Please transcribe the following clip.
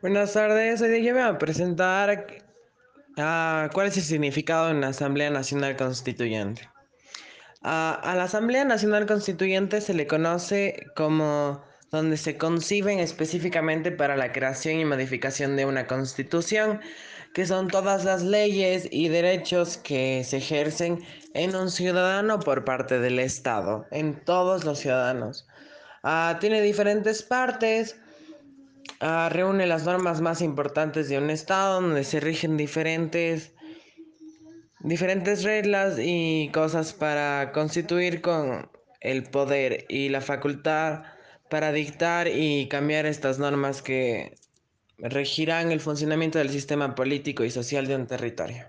Buenas tardes, hoy día voy a presentar ah, cuál es el significado de una Asamblea Nacional Constituyente. A la Asamblea Nacional Constituyente se le conoce como donde se conciben específicamente para la creación y modificación de una constitución, que son todas las leyes y derechos que se ejercen en un ciudadano por parte del Estado, en todos los ciudadanos. Ah, tiene diferentes partes uh, reúne las normas más importantes de un estado donde se rigen diferentes diferentes reglas y cosas para constituir con el poder y la facultad para dictar y cambiar estas normas que regirán el funcionamiento del sistema político y social de un territorio.